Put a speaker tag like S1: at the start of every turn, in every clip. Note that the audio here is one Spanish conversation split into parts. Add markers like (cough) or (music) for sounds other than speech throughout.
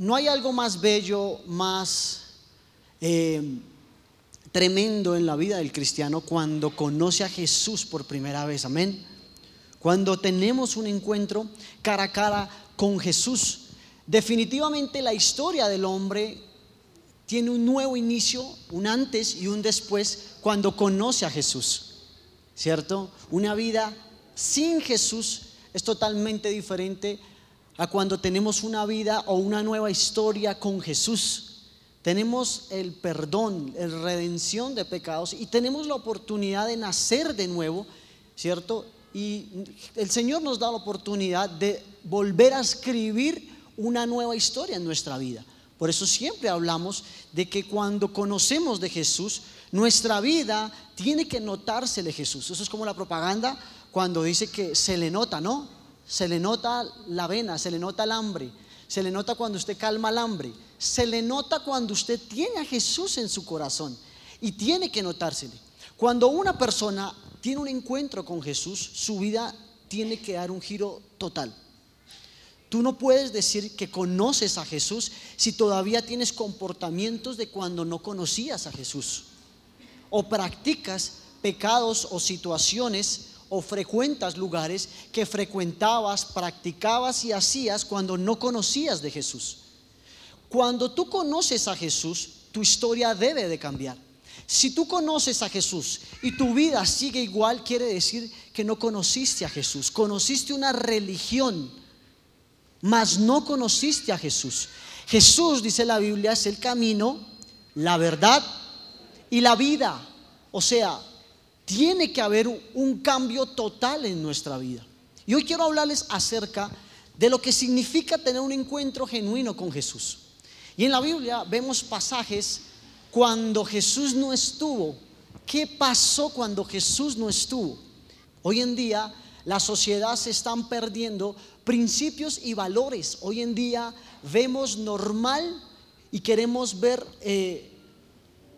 S1: no hay algo más bello, más eh, tremendo en la vida del cristiano cuando conoce a Jesús por primera vez. Amén. Cuando tenemos un encuentro cara a cara con Jesús. Definitivamente la historia del hombre tiene un nuevo inicio, un antes y un después cuando conoce a Jesús. ¿Cierto? Una vida sin Jesús es totalmente diferente a cuando tenemos una vida o una nueva historia con Jesús. Tenemos el perdón, la redención de pecados y tenemos la oportunidad de nacer de nuevo, ¿cierto? Y el Señor nos da la oportunidad de volver a escribir una nueva historia en nuestra vida. Por eso siempre hablamos de que cuando conocemos de Jesús, nuestra vida tiene que notarse de Jesús. Eso es como la propaganda cuando dice que se le nota, ¿no? Se le nota la vena, se le nota el hambre, se le nota cuando usted calma el hambre se le nota cuando usted tiene a Jesús en su corazón y tiene que notársele. Cuando una persona tiene un encuentro con Jesús, su vida tiene que dar un giro total. Tú no puedes decir que conoces a Jesús si todavía tienes comportamientos de cuando no conocías a Jesús. O practicas pecados o situaciones o frecuentas lugares que frecuentabas, practicabas y hacías cuando no conocías de Jesús. Cuando tú conoces a Jesús, tu historia debe de cambiar. Si tú conoces a Jesús y tu vida sigue igual, quiere decir que no conociste a Jesús. Conociste una religión, mas no conociste a Jesús. Jesús, dice la Biblia, es el camino, la verdad y la vida. O sea, tiene que haber un cambio total en nuestra vida. Y hoy quiero hablarles acerca de lo que significa tener un encuentro genuino con Jesús. Y en la Biblia vemos pasajes cuando Jesús no estuvo. ¿Qué pasó cuando Jesús no estuvo? Hoy en día la sociedad se están perdiendo principios y valores. Hoy en día vemos normal y queremos ver eh,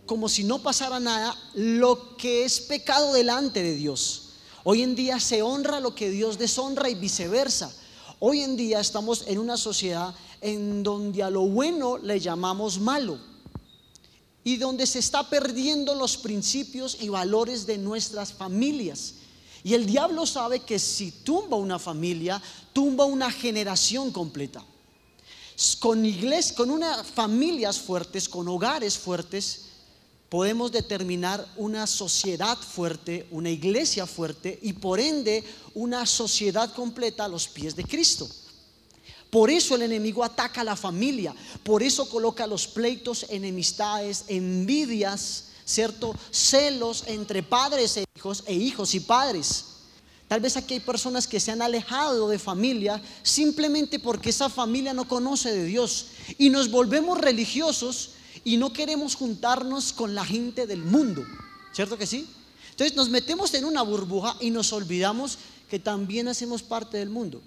S1: como si no pasara nada lo que es pecado delante de Dios. Hoy en día se honra lo que Dios deshonra y viceversa. Hoy en día estamos en una sociedad en donde a lo bueno le llamamos malo y donde se está perdiendo los principios y valores de nuestras familias. Y el diablo sabe que si tumba una familia, tumba una generación completa. Con iglesia, con unas familias fuertes, con hogares fuertes, podemos determinar una sociedad fuerte, una iglesia fuerte y por ende una sociedad completa a los pies de Cristo. Por eso el enemigo ataca a la familia, por eso coloca los pleitos, enemistades, envidias, ¿cierto? Celos entre padres e hijos e hijos y padres. Tal vez aquí hay personas que se han alejado de familia simplemente porque esa familia no conoce de Dios y nos volvemos religiosos y no queremos juntarnos con la gente del mundo. ¿Cierto que sí? Entonces nos metemos en una burbuja y nos olvidamos que también hacemos parte del mundo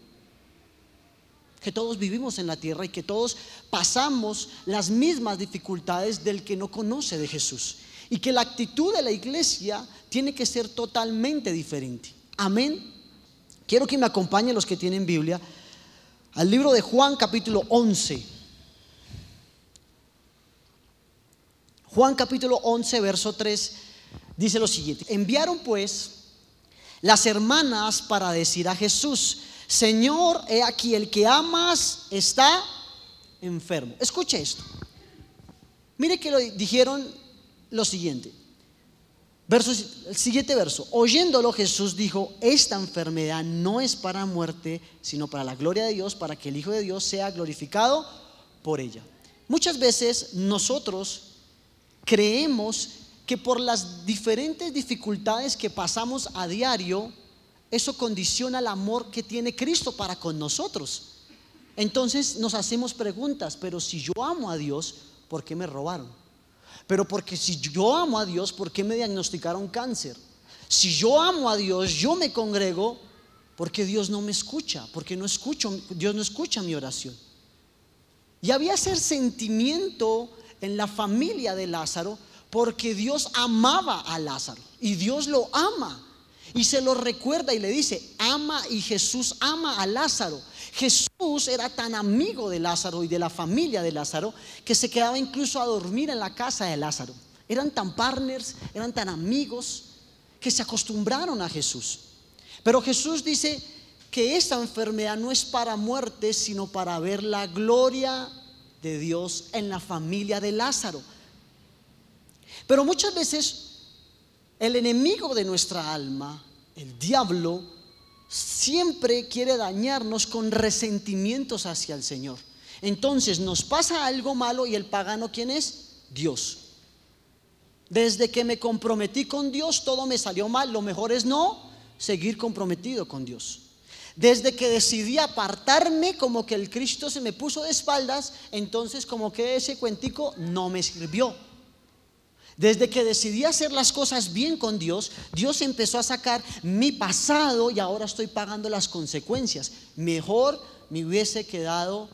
S1: que todos vivimos en la tierra y que todos pasamos las mismas dificultades del que no conoce de Jesús. Y que la actitud de la iglesia tiene que ser totalmente diferente. Amén. Quiero que me acompañen los que tienen Biblia al libro de Juan capítulo 11. Juan capítulo 11, verso 3 dice lo siguiente. Enviaron pues las hermanas para decir a Jesús, Señor, he aquí, el que amas está enfermo. Escuche esto. Mire que lo dijeron lo siguiente. Verso, el siguiente verso. Oyéndolo Jesús dijo, esta enfermedad no es para muerte, sino para la gloria de Dios, para que el Hijo de Dios sea glorificado por ella. Muchas veces nosotros creemos que por las diferentes dificultades que pasamos a diario, eso condiciona el amor que tiene Cristo para con nosotros. Entonces nos hacemos preguntas, pero si yo amo a Dios, ¿por qué me robaron? Pero porque si yo amo a Dios, ¿por qué me diagnosticaron cáncer? Si yo amo a Dios, yo me congrego, porque Dios no me escucha, porque no escucho, Dios no escucha mi oración. Y había ese sentimiento en la familia de Lázaro, porque Dios amaba a Lázaro y Dios lo ama. Y se lo recuerda y le dice, ama y Jesús ama a Lázaro. Jesús era tan amigo de Lázaro y de la familia de Lázaro que se quedaba incluso a dormir en la casa de Lázaro. Eran tan partners, eran tan amigos que se acostumbraron a Jesús. Pero Jesús dice que esta enfermedad no es para muerte, sino para ver la gloria de Dios en la familia de Lázaro. Pero muchas veces el enemigo de nuestra alma, el diablo, siempre quiere dañarnos con resentimientos hacia el Señor. Entonces nos pasa algo malo y el pagano, ¿quién es? Dios. Desde que me comprometí con Dios, todo me salió mal. Lo mejor es no seguir comprometido con Dios. Desde que decidí apartarme, como que el Cristo se me puso de espaldas, entonces como que ese cuentico no me sirvió. Desde que decidí hacer las cosas bien con Dios, Dios empezó a sacar mi pasado y ahora estoy pagando las consecuencias. Mejor me hubiese quedado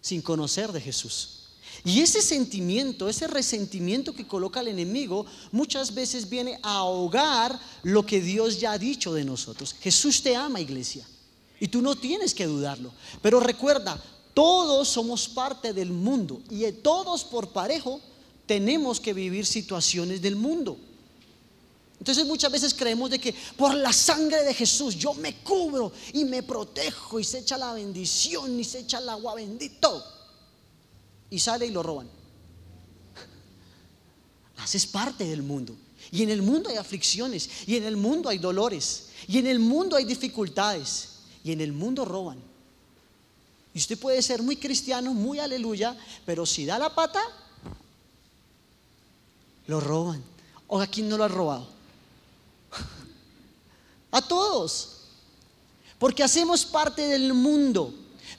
S1: sin conocer de Jesús. Y ese sentimiento, ese resentimiento que coloca el enemigo, muchas veces viene a ahogar lo que Dios ya ha dicho de nosotros. Jesús te ama, iglesia. Y tú no tienes que dudarlo. Pero recuerda, todos somos parte del mundo y todos por parejo tenemos que vivir situaciones del mundo. Entonces muchas veces creemos de que por la sangre de Jesús yo me cubro y me protejo y se echa la bendición y se echa el agua bendito. Y sale y lo roban. Haces parte del mundo. Y en el mundo hay aflicciones, y en el mundo hay dolores, y en el mundo hay dificultades, y en el mundo roban. Y usted puede ser muy cristiano, muy aleluya, pero si da la pata, lo roban. ¿O a quién no lo ha robado? (laughs) A todos. Porque hacemos parte del mundo.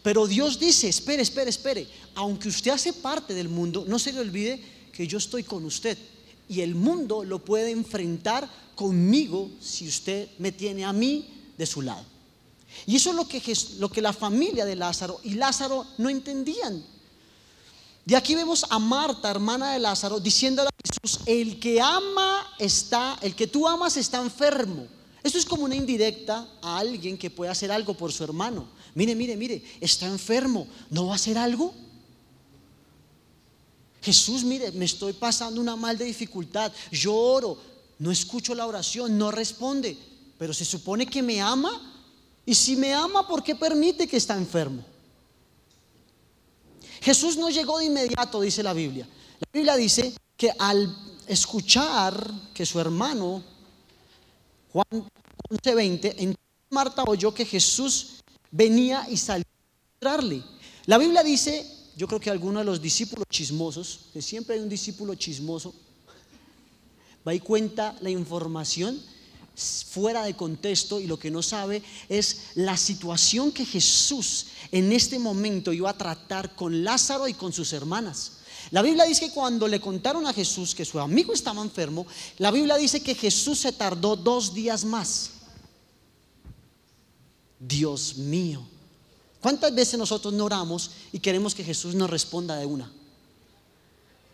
S1: Pero Dios dice, espere, espere, espere. Aunque usted hace parte del mundo, no se le olvide que yo estoy con usted. Y el mundo lo puede enfrentar conmigo si usted me tiene a mí de su lado. Y eso es lo que, lo que la familia de Lázaro y Lázaro no entendían. De aquí vemos a Marta, hermana de Lázaro, diciéndole a Jesús, el que ama está, el que tú amas está enfermo. Esto es como una indirecta a alguien que puede hacer algo por su hermano. Mire, mire, mire, está enfermo, ¿no va a hacer algo? Jesús, mire, me estoy pasando una mal de dificultad, lloro, no escucho la oración, no responde, pero se supone que me ama. Y si me ama, ¿por qué permite que está enfermo? Jesús no llegó de inmediato, dice la Biblia. La Biblia dice que al escuchar que su hermano, Juan 11:20, en Marta oyó que Jesús venía y salió a encontrarle. La Biblia dice, yo creo que algunos de los discípulos chismosos, que siempre hay un discípulo chismoso, va y cuenta la información fuera de contexto y lo que no sabe es la situación que Jesús en este momento iba a tratar con Lázaro y con sus hermanas. La Biblia dice que cuando le contaron a Jesús que su amigo estaba enfermo, la Biblia dice que Jesús se tardó dos días más. Dios mío, ¿cuántas veces nosotros no oramos y queremos que Jesús nos responda de una?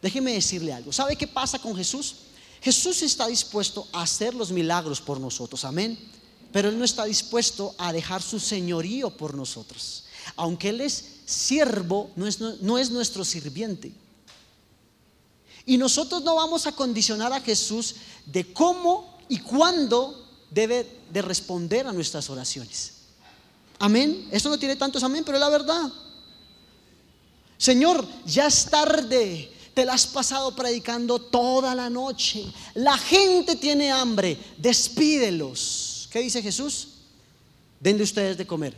S1: Déjeme decirle algo. ¿Sabe qué pasa con Jesús? Jesús está dispuesto a hacer los milagros por nosotros, amén. Pero Él no está dispuesto a dejar su señorío por nosotros. Aunque Él es siervo, no es, es nuestro sirviente. Y nosotros no vamos a condicionar a Jesús de cómo y cuándo debe de responder a nuestras oraciones. Amén. Esto no tiene tantos amén, pero es la verdad. Señor, ya es tarde. Te la has pasado predicando toda la noche. La gente tiene hambre. Despídelos. ¿Qué dice Jesús? Den de ustedes de comer.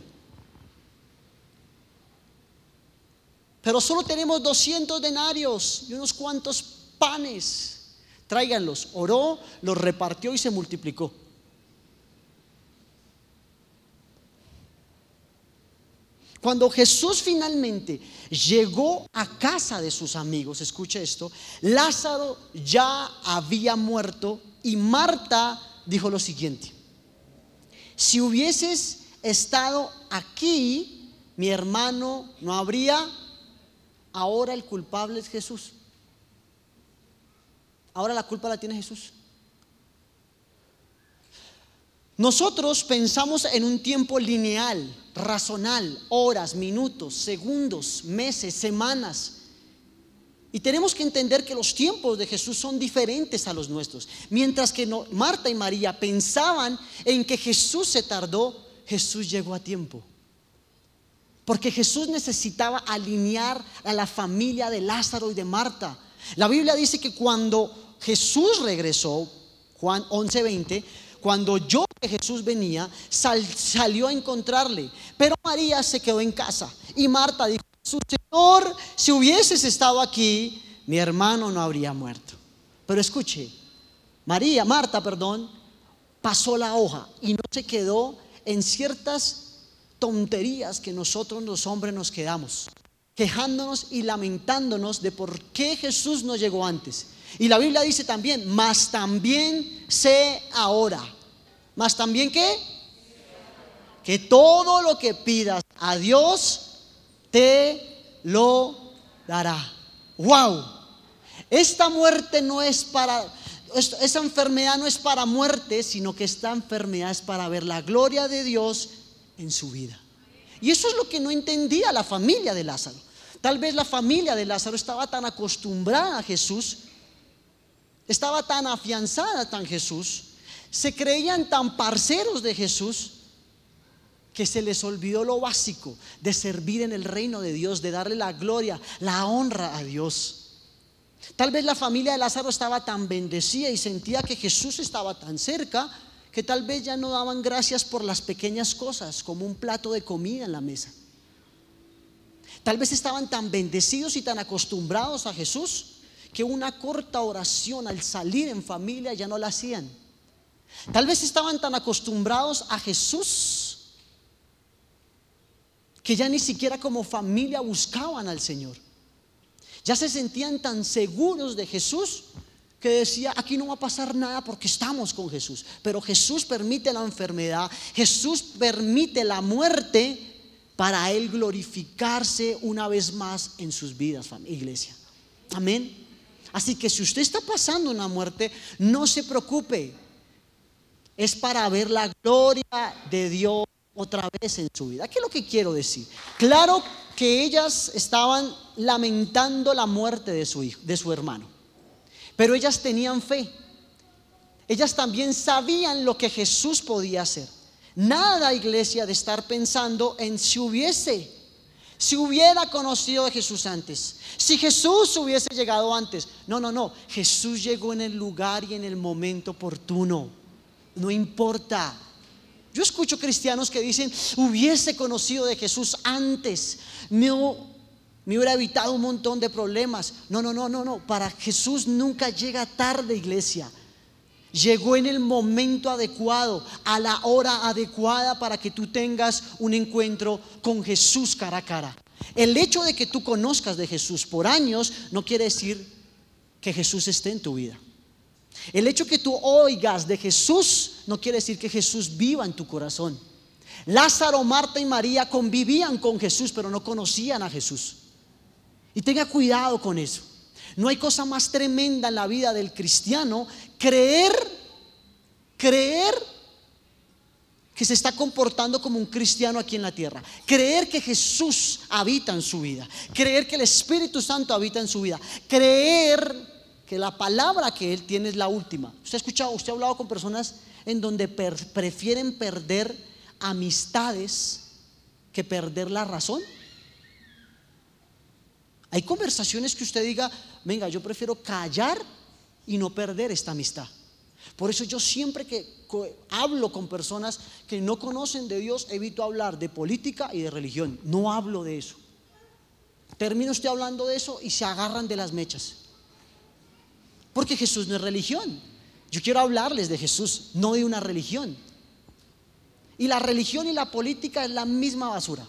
S1: Pero solo tenemos 200 denarios y unos cuantos panes. Tráiganlos. Oró, los repartió y se multiplicó. Cuando Jesús finalmente llegó a casa de sus amigos, escuche esto, Lázaro ya había muerto y Marta dijo lo siguiente, si hubieses estado aquí, mi hermano no habría, ahora el culpable es Jesús. Ahora la culpa la tiene Jesús. Nosotros pensamos en un tiempo lineal, razonal, horas, minutos, segundos, meses, semanas. Y tenemos que entender que los tiempos de Jesús son diferentes a los nuestros. Mientras que Marta y María pensaban en que Jesús se tardó, Jesús llegó a tiempo. Porque Jesús necesitaba alinear a la familia de Lázaro y de Marta. La Biblia dice que cuando Jesús regresó, Juan 11:20, cuando yo que Jesús venía, salió a encontrarle. Pero María se quedó en casa. Y Marta dijo, su Señor, si hubieses estado aquí, mi hermano no habría muerto. Pero escuche, María, Marta, perdón, pasó la hoja y no se quedó en ciertas tonterías que nosotros los hombres nos quedamos, quejándonos y lamentándonos de por qué Jesús no llegó antes. Y la Biblia dice también, mas también sé ahora. Mas también qué? Que todo lo que pidas a Dios te lo dará. Wow. Esta muerte no es para esa enfermedad no es para muerte, sino que esta enfermedad es para ver la gloria de Dios en su vida. Y eso es lo que no entendía la familia de Lázaro. Tal vez la familia de Lázaro estaba tan acostumbrada a Jesús estaba tan afianzada tan Jesús, se creían tan parceros de Jesús, que se les olvidó lo básico de servir en el reino de Dios, de darle la gloria, la honra a Dios. Tal vez la familia de Lázaro estaba tan bendecida y sentía que Jesús estaba tan cerca que tal vez ya no daban gracias por las pequeñas cosas, como un plato de comida en la mesa. Tal vez estaban tan bendecidos y tan acostumbrados a Jesús que una corta oración al salir en familia ya no la hacían. Tal vez estaban tan acostumbrados a Jesús que ya ni siquiera como familia buscaban al Señor. Ya se sentían tan seguros de Jesús que decía, aquí no va a pasar nada porque estamos con Jesús. Pero Jesús permite la enfermedad, Jesús permite la muerte para Él glorificarse una vez más en sus vidas, iglesia. Amén. Así que si usted está pasando una muerte, no se preocupe. Es para ver la gloria de Dios otra vez en su vida. ¿Qué es lo que quiero decir? Claro que ellas estaban lamentando la muerte de su hijo, de su hermano. Pero ellas tenían fe. Ellas también sabían lo que Jesús podía hacer. Nada, iglesia, de estar pensando en si hubiese si hubiera conocido a Jesús antes, si Jesús hubiese llegado antes. No, no, no. Jesús llegó en el lugar y en el momento oportuno. No importa. Yo escucho cristianos que dicen, hubiese conocido de Jesús antes, me, me hubiera evitado un montón de problemas. No, no, no, no, no. Para Jesús nunca llega tarde, iglesia llegó en el momento adecuado, a la hora adecuada para que tú tengas un encuentro con Jesús cara a cara. El hecho de que tú conozcas de Jesús por años no quiere decir que Jesús esté en tu vida. El hecho que tú oigas de Jesús no quiere decir que Jesús viva en tu corazón. Lázaro, Marta y María convivían con Jesús, pero no conocían a Jesús. Y tenga cuidado con eso. No hay cosa más tremenda en la vida del cristiano creer, creer que se está comportando como un cristiano aquí en la tierra. Creer que Jesús habita en su vida. Creer que el Espíritu Santo habita en su vida. Creer que la palabra que Él tiene es la última. Usted ha escuchado, usted ha hablado con personas en donde prefieren perder amistades que perder la razón. Hay conversaciones que usted diga, venga, yo prefiero callar y no perder esta amistad. Por eso yo siempre que hablo con personas que no conocen de Dios, evito hablar de política y de religión. No hablo de eso. Termino usted hablando de eso y se agarran de las mechas. Porque Jesús no es religión. Yo quiero hablarles de Jesús, no de una religión. Y la religión y la política es la misma basura.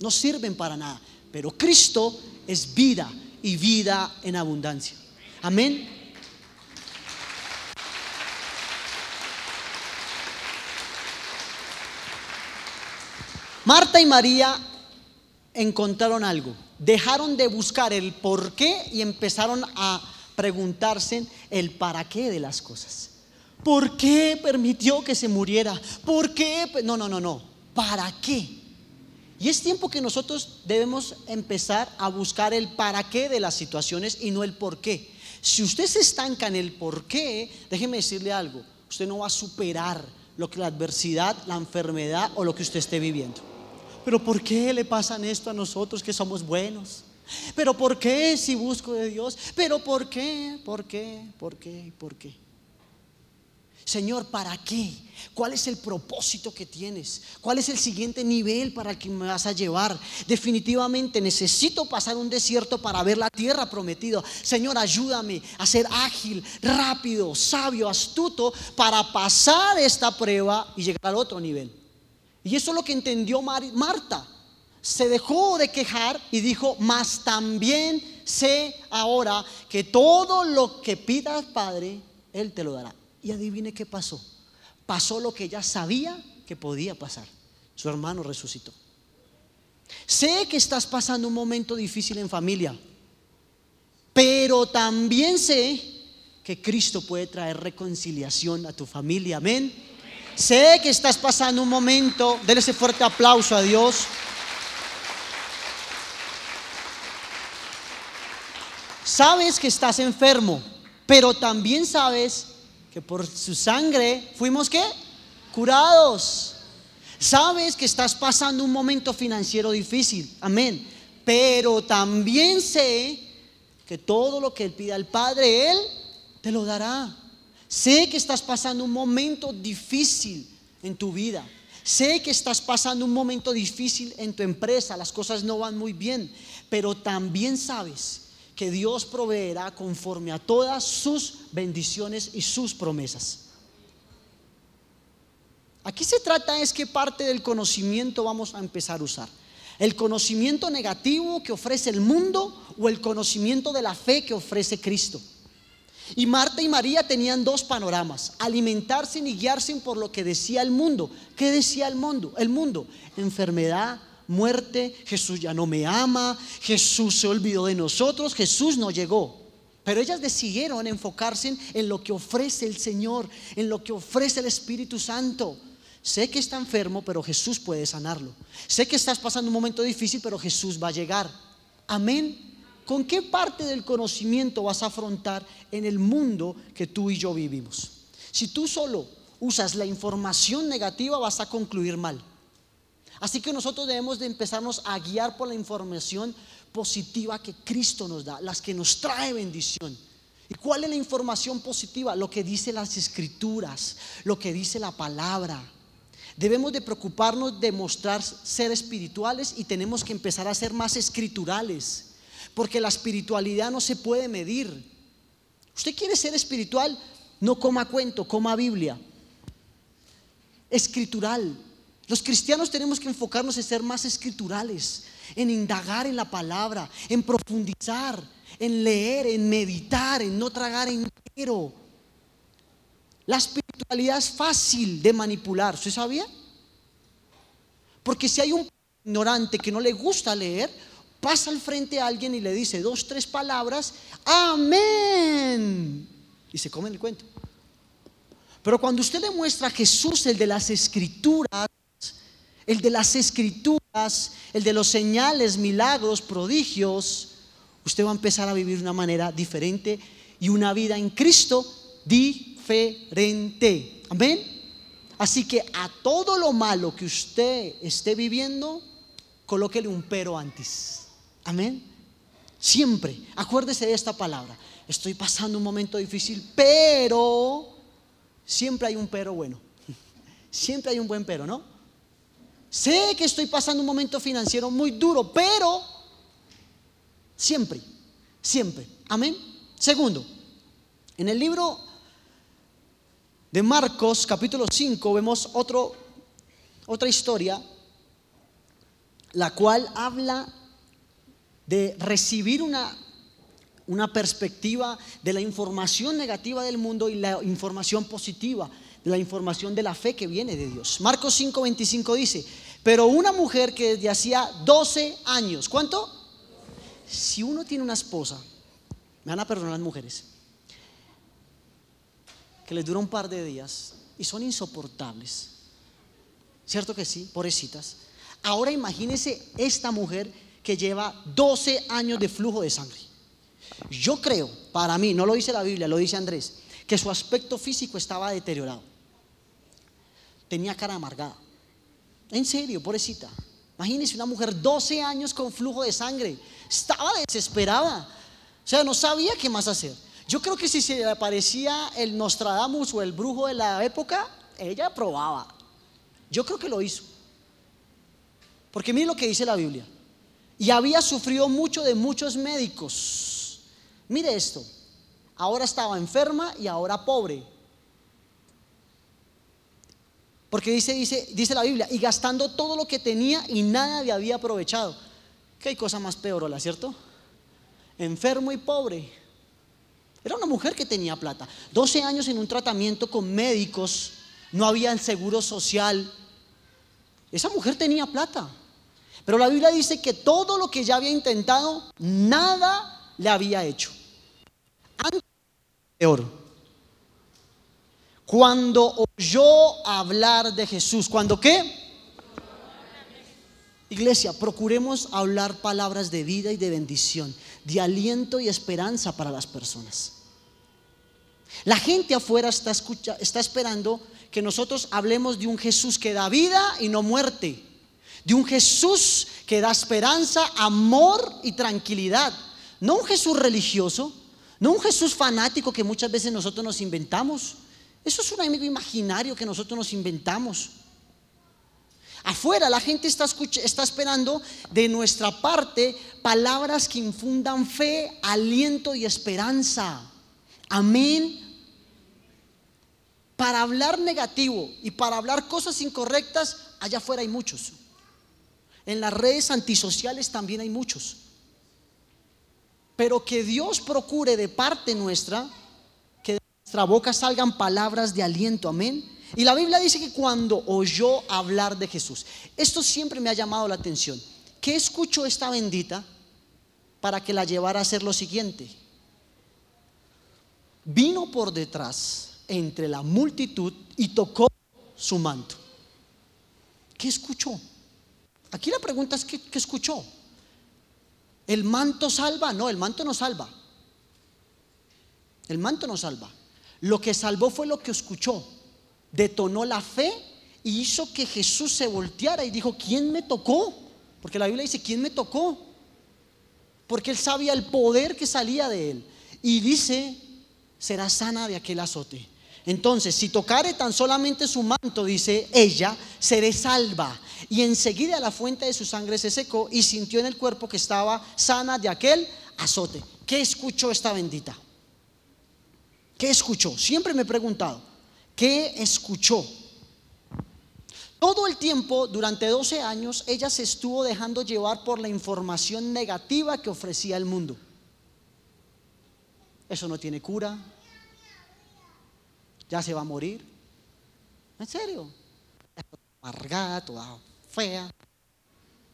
S1: No sirven para nada. Pero Cristo es vida y vida en abundancia. Amén. Marta y María encontraron algo. Dejaron de buscar el por qué y empezaron a preguntarse el para qué de las cosas. ¿Por qué permitió que se muriera? ¿Por qué? No, no, no, no. ¿Para qué? Y es tiempo que nosotros debemos empezar a buscar el para qué de las situaciones y no el por qué. Si usted se estanca en el por qué, déjeme decirle algo, usted no va a superar lo que la adversidad, la enfermedad o lo que usted esté viviendo. Pero ¿por qué le pasan esto a nosotros que somos buenos? Pero ¿por qué si busco de Dios? Pero ¿por qué? ¿Por qué? ¿Por qué? ¿Por qué? Señor, ¿para qué? ¿Cuál es el propósito que tienes? ¿Cuál es el siguiente nivel para el que me vas a llevar? Definitivamente necesito pasar un desierto para ver la tierra prometida. Señor, ayúdame a ser ágil, rápido, sabio, astuto para pasar esta prueba y llegar al otro nivel. Y eso es lo que entendió Marta. Se dejó de quejar y dijo, mas también sé ahora que todo lo que pidas, Padre, Él te lo dará. Y adivine qué pasó. Pasó lo que ella sabía que podía pasar. Su hermano resucitó. Sé que estás pasando un momento difícil en familia, pero también sé que Cristo puede traer reconciliación a tu familia. Amén. Sé que estás pasando un momento, déle ese fuerte aplauso a Dios. Sabes que estás enfermo, pero también sabes que por su sangre fuimos qué? Curados. Sabes que estás pasando un momento financiero difícil, amén. Pero también sé que todo lo que Él pida al Padre, Él te lo dará. Sé que estás pasando un momento difícil en tu vida. Sé que estás pasando un momento difícil en tu empresa, las cosas no van muy bien, pero también sabes que Dios proveerá conforme a todas sus bendiciones y sus promesas. Aquí se trata es que parte del conocimiento vamos a empezar a usar. El conocimiento negativo que ofrece el mundo o el conocimiento de la fe que ofrece Cristo. Y Marta y María tenían dos panoramas, alimentarse y guiarse por lo que decía el mundo. ¿Qué decía el mundo? El mundo, enfermedad, muerte, Jesús ya no me ama, Jesús se olvidó de nosotros, Jesús no llegó. Pero ellas decidieron enfocarse en, lo que ofrece el Señor, en lo que ofrece el Espíritu Santo. Sé que está enfermo, pero Jesús puede sanarlo. Sé que estás pasando un momento difícil, pero Jesús va a llegar. Amén. ¿Con qué parte del conocimiento vas a afrontar en el mundo que tú y yo vivimos? Si tú solo usas la información negativa, vas a concluir mal. Así que nosotros debemos de empezarnos a guiar por la información positiva que Cristo nos da, las que nos trae bendición. ¿Y cuál es la información positiva? Lo que dice las escrituras, lo que dice la palabra. Debemos de preocuparnos de mostrar ser espirituales y tenemos que empezar a ser más escriturales, porque la espiritualidad no se puede medir. Usted quiere ser espiritual, no coma cuento, coma Biblia. Escritural, los cristianos tenemos que enfocarnos en ser más escriturales, en indagar en la palabra, en profundizar, en leer, en meditar, en no tragar entero. La espiritualidad es fácil de manipular, ¿usted sabía? Porque si hay un ignorante que no le gusta leer, pasa al frente a alguien y le dice dos, tres palabras, amén. Y se come el cuento. Pero cuando usted le muestra a Jesús, el de las escrituras, el de las escrituras, el de los señales, milagros, prodigios, usted va a empezar a vivir de una manera diferente y una vida en Cristo diferente. Amén. Así que a todo lo malo que usted esté viviendo, colóquele un pero antes. Amén. Siempre, acuérdese de esta palabra. Estoy pasando un momento difícil, pero siempre hay un pero bueno. (laughs) Siempre hay un buen pero, ¿no? Sé que estoy pasando un momento financiero muy duro, pero siempre, siempre. Amén. Segundo, en el libro de Marcos capítulo 5 vemos otro, otra historia, la cual habla de recibir una, una perspectiva de la información negativa del mundo y la información positiva la información de la fe que viene de Dios. Marcos 5:25 dice, pero una mujer que desde hacía 12 años, ¿cuánto? Si uno tiene una esposa, me van a perdonar las mujeres, que les dura un par de días y son insoportables. ¿Cierto que sí? Pobrecitas. Ahora imagínese esta mujer que lleva 12 años de flujo de sangre. Yo creo, para mí, no lo dice la Biblia, lo dice Andrés, que su aspecto físico estaba deteriorado. Tenía cara amargada. En serio, pobrecita. Imagínese una mujer 12 años con flujo de sangre. Estaba desesperada. O sea, no sabía qué más hacer. Yo creo que si se le aparecía el Nostradamus o el brujo de la época, ella probaba. Yo creo que lo hizo. Porque mire lo que dice la Biblia. Y había sufrido mucho de muchos médicos. Mire esto. Ahora estaba enferma y ahora pobre. Porque dice, dice, dice la Biblia, y gastando todo lo que tenía y nada le había aprovechado. ¿Qué hay cosa más peor, ¿la cierto? Enfermo y pobre. Era una mujer que tenía plata. 12 años en un tratamiento con médicos, no había seguro social. Esa mujer tenía plata. Pero la Biblia dice que todo lo que ya había intentado, nada le había hecho. Antes peor. Cuando oyó hablar de Jesús, ¿cuando qué? Iglesia, procuremos hablar palabras de vida y de bendición, de aliento y esperanza para las personas. La gente afuera está, escucha, está esperando que nosotros hablemos de un Jesús que da vida y no muerte, de un Jesús que da esperanza, amor y tranquilidad, no un Jesús religioso, no un Jesús fanático que muchas veces nosotros nos inventamos. Eso es un amigo imaginario que nosotros nos inventamos. Afuera la gente está, está esperando de nuestra parte palabras que infundan fe, aliento y esperanza. Amén. Para hablar negativo y para hablar cosas incorrectas, allá afuera hay muchos. En las redes antisociales también hay muchos. Pero que Dios procure de parte nuestra nuestra boca salgan palabras de aliento, amén. Y la Biblia dice que cuando oyó hablar de Jesús, esto siempre me ha llamado la atención. ¿Qué escuchó esta bendita para que la llevara a hacer lo siguiente? Vino por detrás entre la multitud y tocó su manto. ¿Qué escuchó? Aquí la pregunta es, ¿qué, qué escuchó? ¿El manto salva? No, el manto no salva. El manto no salva. Lo que salvó fue lo que escuchó. Detonó la fe y hizo que Jesús se volteara y dijo, ¿quién me tocó? Porque la Biblia dice, ¿quién me tocó? Porque él sabía el poder que salía de él. Y dice, será sana de aquel azote. Entonces, si tocare tan solamente su manto, dice ella, seré salva. Y enseguida la fuente de su sangre se secó y sintió en el cuerpo que estaba sana de aquel azote. ¿Qué escuchó esta bendita? ¿Qué escuchó? Siempre me he preguntado, ¿qué escuchó? Todo el tiempo, durante 12 años, ella se estuvo dejando llevar por la información negativa que ofrecía el mundo. Eso no tiene cura. Ya se va a morir. ¿En serio? Amargada, toda fea.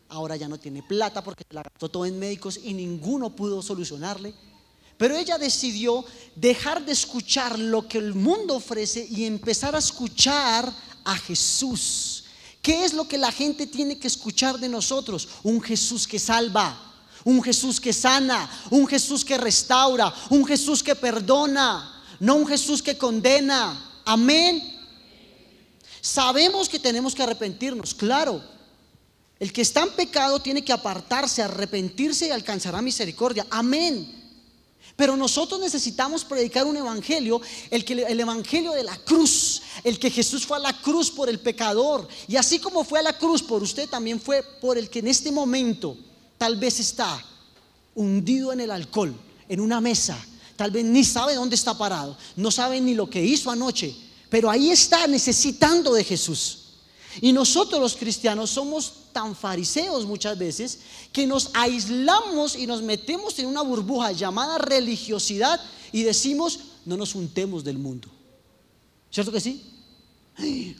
S1: Ahora ya no tiene plata porque se la gastó todo en médicos y ninguno pudo solucionarle. Pero ella decidió dejar de escuchar lo que el mundo ofrece y empezar a escuchar a Jesús. ¿Qué es lo que la gente tiene que escuchar de nosotros? Un Jesús que salva, un Jesús que sana, un Jesús que restaura, un Jesús que perdona, no un Jesús que condena. Amén. Sabemos que tenemos que arrepentirnos, claro. El que está en pecado tiene que apartarse, arrepentirse y alcanzará misericordia. Amén. Pero nosotros necesitamos predicar un evangelio, el, que, el evangelio de la cruz, el que Jesús fue a la cruz por el pecador. Y así como fue a la cruz por usted, también fue por el que en este momento tal vez está hundido en el alcohol, en una mesa. Tal vez ni sabe dónde está parado, no sabe ni lo que hizo anoche, pero ahí está necesitando de Jesús. Y nosotros los cristianos somos tan fariseos muchas veces que nos aislamos y nos metemos en una burbuja llamada religiosidad y decimos, no nos juntemos del mundo. ¿Cierto que sí?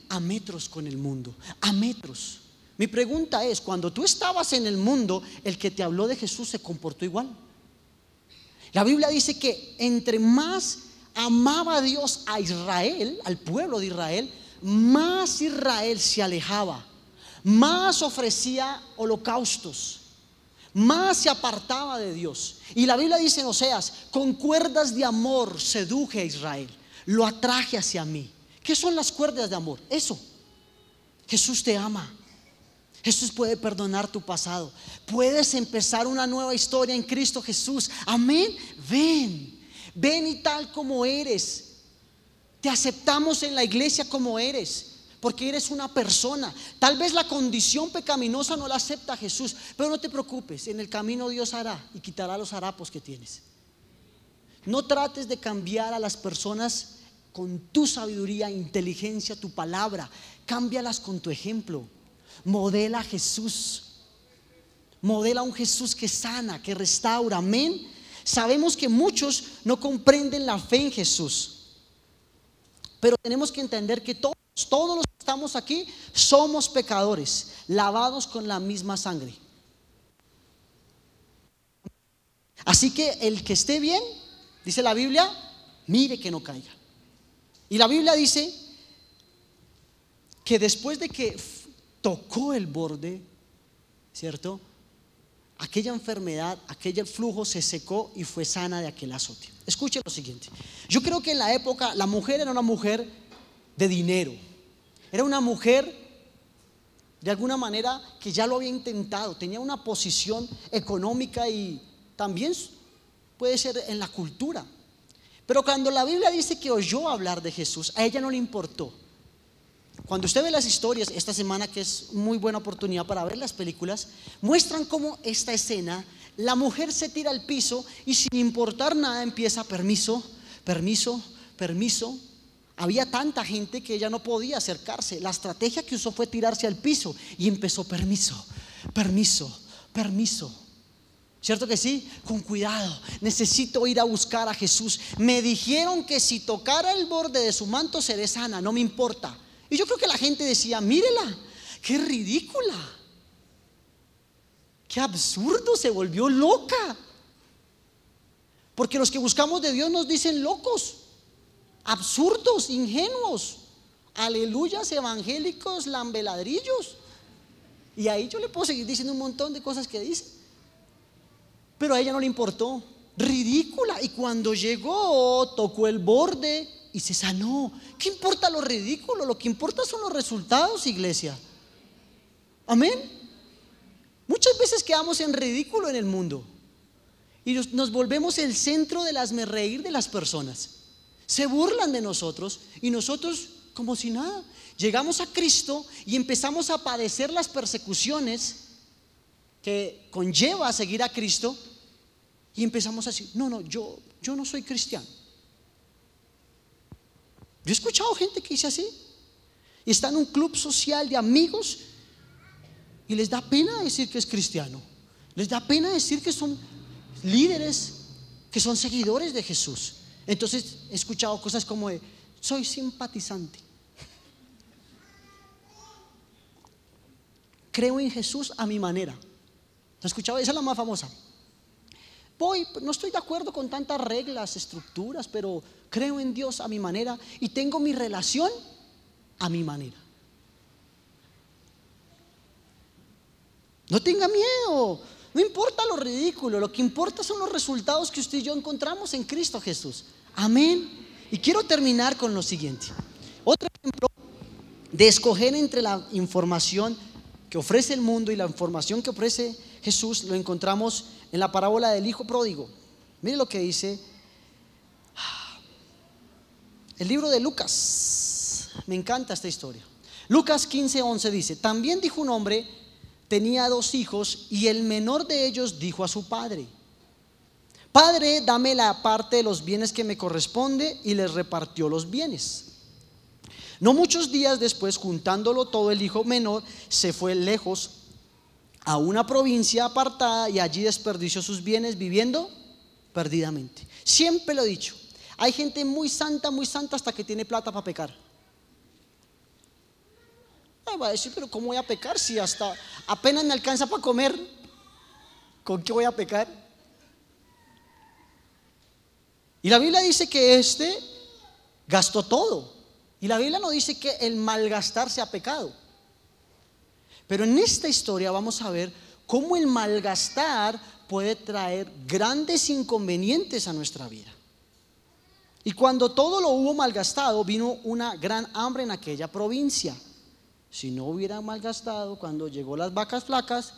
S1: A metros con el mundo, a metros. Mi pregunta es, cuando tú estabas en el mundo, el que te habló de Jesús se comportó igual. La Biblia dice que entre más amaba Dios a Israel, al pueblo de Israel, más Israel se alejaba, más ofrecía holocaustos, más se apartaba de Dios. Y la Biblia dice en Oseas, con cuerdas de amor seduje a Israel, lo atraje hacia mí. ¿Qué son las cuerdas de amor? Eso. Jesús te ama. Jesús puede perdonar tu pasado. Puedes empezar una nueva historia en Cristo Jesús. Amén. Ven. Ven y tal como eres. Te aceptamos en la iglesia como eres. Porque eres una persona. Tal vez la condición pecaminosa no la acepta Jesús. Pero no te preocupes. En el camino Dios hará y quitará los harapos que tienes. No trates de cambiar a las personas con tu sabiduría, inteligencia, tu palabra. Cámbialas con tu ejemplo. Modela a Jesús. Modela a un Jesús que sana, que restaura. Amén. Sabemos que muchos no comprenden la fe en Jesús. Pero tenemos que entender que todos, todos los que estamos aquí somos pecadores, lavados con la misma sangre. Así que el que esté bien, dice la Biblia, mire que no caiga. Y la Biblia dice que después de que tocó el borde, ¿cierto? Aquella enfermedad, aquel flujo se secó y fue sana de aquel azote. Escuche lo siguiente. Yo creo que en la época la mujer era una mujer de dinero. Era una mujer de alguna manera que ya lo había intentado, tenía una posición económica y también puede ser en la cultura. Pero cuando la Biblia dice que oyó hablar de Jesús, a ella no le importó. Cuando usted ve las historias esta semana, que es muy buena oportunidad para ver las películas, muestran cómo esta escena, la mujer se tira al piso y sin importar nada empieza permiso, permiso, permiso. Había tanta gente que ella no podía acercarse. La estrategia que usó fue tirarse al piso y empezó permiso, permiso, permiso. ¿Cierto que sí? Con cuidado. Necesito ir a buscar a Jesús. Me dijeron que si tocara el borde de su manto seré sana, no me importa. Y yo creo que la gente decía, mírela, qué ridícula, qué absurdo, se volvió loca. Porque los que buscamos de Dios nos dicen locos, absurdos, ingenuos, aleluyas evangélicos, lambeladrillos. Y ahí yo le puedo seguir diciendo un montón de cosas que dice. Pero a ella no le importó, ridícula. Y cuando llegó, tocó el borde y se sanó. ¿Qué importa lo ridículo? Lo que importa son los resultados, iglesia. Amén. Muchas veces quedamos en ridículo en el mundo y nos, volvemos el centro de las reír de las personas. Se burlan de nosotros y nosotros como si nada. Llegamos a Cristo y empezamos a padecer las persecuciones que conlleva seguir a Cristo y empezamos a decir, no, no, yo, yo no soy cristiano. Yo he escuchado gente que dice así. Y está en un club social de amigos y les da pena decir que es cristiano. Les da pena decir que son líderes, que son seguidores de Jesús. Entonces he escuchado cosas como soy simpatizante. Creo en Jesús a mi manera. ¿Has escuchado? Esa es la más famosa. Voy, no estoy de acuerdo con tantas reglas, estructuras, pero creo en Dios a mi manera y tengo mi relación a mi manera. No tenga miedo, no importa lo ridículo, lo que importa son los resultados que usted y yo encontramos en Cristo Jesús. Amén. Y quiero terminar con lo siguiente. Otro ejemplo de escoger entre la información que ofrece el mundo y la información que ofrece Jesús lo encontramos en la parábola del hijo pródigo. Mire lo que dice el libro de Lucas. Me encanta esta historia. Lucas 15, 11 dice, también dijo un hombre, tenía dos hijos y el menor de ellos dijo a su padre, Padre, dame la parte de los bienes que me corresponde y les repartió los bienes. No muchos días después, juntándolo todo, el hijo menor se fue lejos a una provincia apartada y allí desperdició sus bienes viviendo perdidamente. Siempre lo he dicho, hay gente muy santa, muy santa hasta que tiene plata para pecar. Va a decir, pero ¿cómo voy a pecar si hasta apenas me alcanza para comer? ¿Con qué voy a pecar? Y la Biblia dice que este gastó todo. Y la Biblia no dice que el malgastar sea pecado. Pero en esta historia vamos a ver cómo el malgastar puede traer grandes inconvenientes a nuestra vida. Y cuando todo lo hubo malgastado, vino una gran hambre en aquella provincia. Si no hubiera malgastado, cuando llegó las vacas flacas,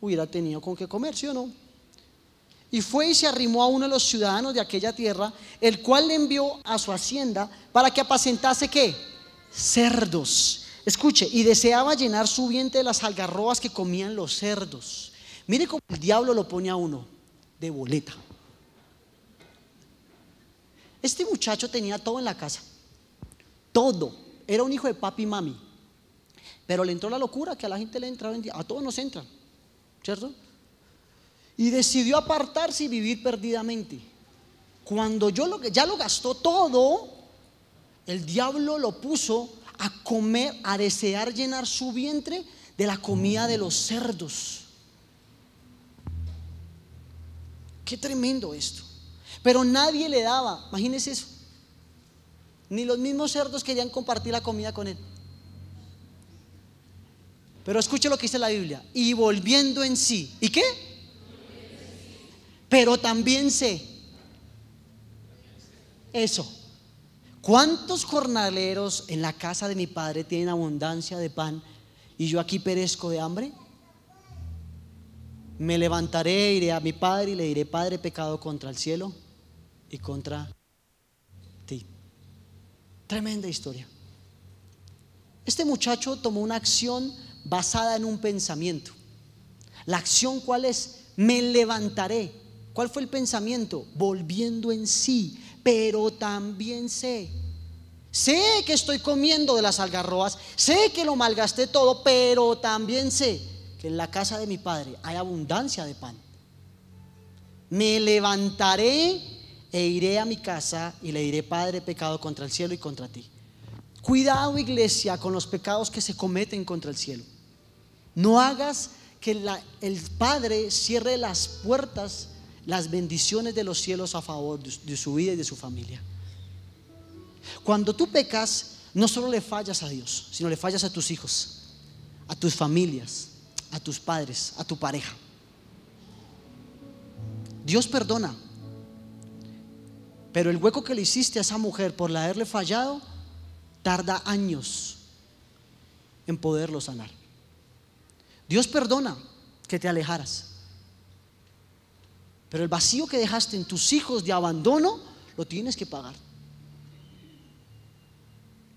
S1: hubiera tenido con qué comer, ¿sí o no? Y fue y se arrimó a uno de los ciudadanos de aquella tierra, el cual le envió a su hacienda para que apacentase qué? Cerdos. Escuche, y deseaba llenar su vientre de las algarrobas que comían los cerdos. Mire cómo el diablo lo pone a uno de boleta. Este muchacho tenía todo en la casa. Todo. Era un hijo de papi y mami. Pero le entró la locura que a la gente le entraba, a todos nos entran, ¿cierto? Y decidió apartarse y vivir perdidamente. Cuando yo lo, ya lo gastó todo, el diablo lo puso a comer, a desear llenar su vientre de la comida de los cerdos. Qué tremendo esto. Pero nadie le daba, imagínense eso. Ni los mismos cerdos querían compartir la comida con él. Pero escuche lo que dice la Biblia. Y volviendo en sí. ¿Y qué? Pero también sé. Eso. ¿Cuántos jornaleros en la casa de mi padre tienen abundancia de pan y yo aquí perezco de hambre? Me levantaré, iré a mi padre y le diré, Padre, pecado contra el cielo y contra ti. Tremenda historia. Este muchacho tomó una acción basada en un pensamiento. La acción cuál es? Me levantaré. ¿Cuál fue el pensamiento? Volviendo en sí, pero también sé. Sé que estoy comiendo de las algarrobas, sé que lo malgasté todo, pero también sé que en la casa de mi padre hay abundancia de pan. Me levantaré e iré a mi casa y le diré, Padre, pecado contra el cielo y contra ti. Cuidado, iglesia, con los pecados que se cometen contra el cielo. No hagas que el Padre cierre las puertas, las bendiciones de los cielos a favor de su vida y de su familia. Cuando tú pecas, no solo le fallas a Dios, sino le fallas a tus hijos, a tus familias, a tus padres, a tu pareja. Dios perdona, pero el hueco que le hiciste a esa mujer por haberle fallado, tarda años en poderlo sanar. Dios perdona que te alejaras. Pero el vacío que dejaste en tus hijos de abandono, lo tienes que pagar.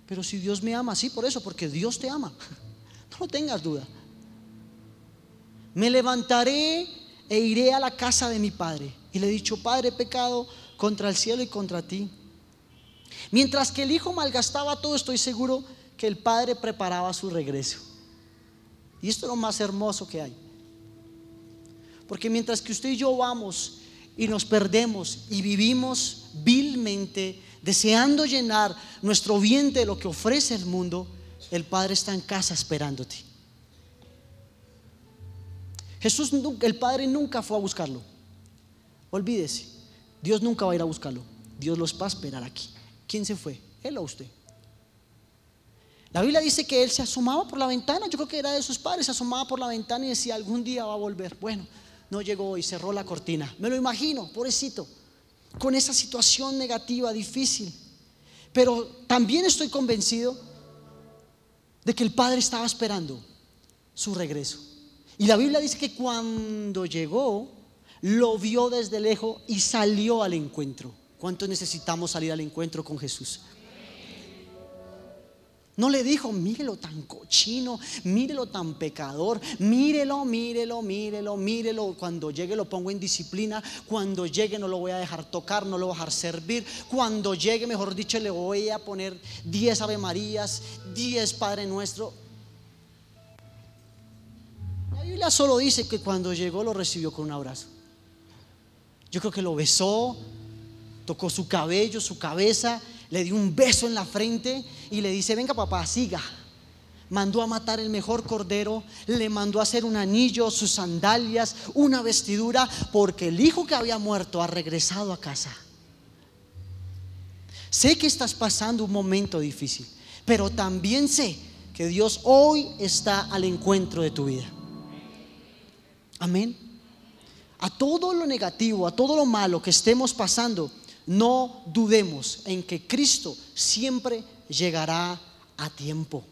S1: Pero si Dios me ama, sí, por eso, porque Dios te ama. (laughs) No tengas duda. Me levantaré e iré a la casa de mi padre. Y le he dicho, Padre, pecado contra el cielo y contra ti. Mientras que el hijo malgastaba todo, estoy seguro que el padre preparaba su regreso. Y esto es lo más hermoso que hay. Porque mientras que usted y yo vamos y nos perdemos y vivimos vilmente, deseando llenar nuestro vientre de lo que ofrece el mundo, el Padre está en casa esperándote. Jesús, el Padre nunca fue a buscarlo. Olvídese, Dios nunca va a ir a buscarlo. Dios los va a esperar aquí. ¿Quién se fue? Él o usted. La Biblia dice que él se asomaba por la ventana, yo creo que era de sus padres, se asomaba por la ventana y decía, algún día va a volver. Bueno, no llegó y cerró la cortina. Me lo imagino, pobrecito, con esa situación negativa, difícil. Pero también estoy convencido de que el Padre estaba esperando su regreso. Y la Biblia dice que cuando llegó, lo vio desde lejos y salió al encuentro. ¿Cuánto necesitamos salir al encuentro con Jesús? No le dijo, mírelo tan cochino, mírelo tan pecador, mírelo, mírelo, mírelo, mírelo. Cuando llegue lo pongo en disciplina, cuando llegue no lo voy a dejar tocar, no lo voy a dejar servir. Cuando llegue, mejor dicho, le voy a poner 10 Ave Marías, 10 Padre Nuestro. La Biblia solo dice que cuando llegó lo recibió con un abrazo. Yo creo que lo besó, tocó su cabello, su cabeza le dio un beso en la frente y le dice, venga papá, siga. Mandó a matar el mejor cordero, le mandó a hacer un anillo, sus sandalias, una vestidura, porque el hijo que había muerto ha regresado a casa. Sé que estás pasando un momento difícil, pero también sé que Dios hoy está al encuentro de tu vida. Amén. A todo lo negativo, a todo lo malo que estemos pasando, no dudemos en que Cristo siempre llegará a tiempo.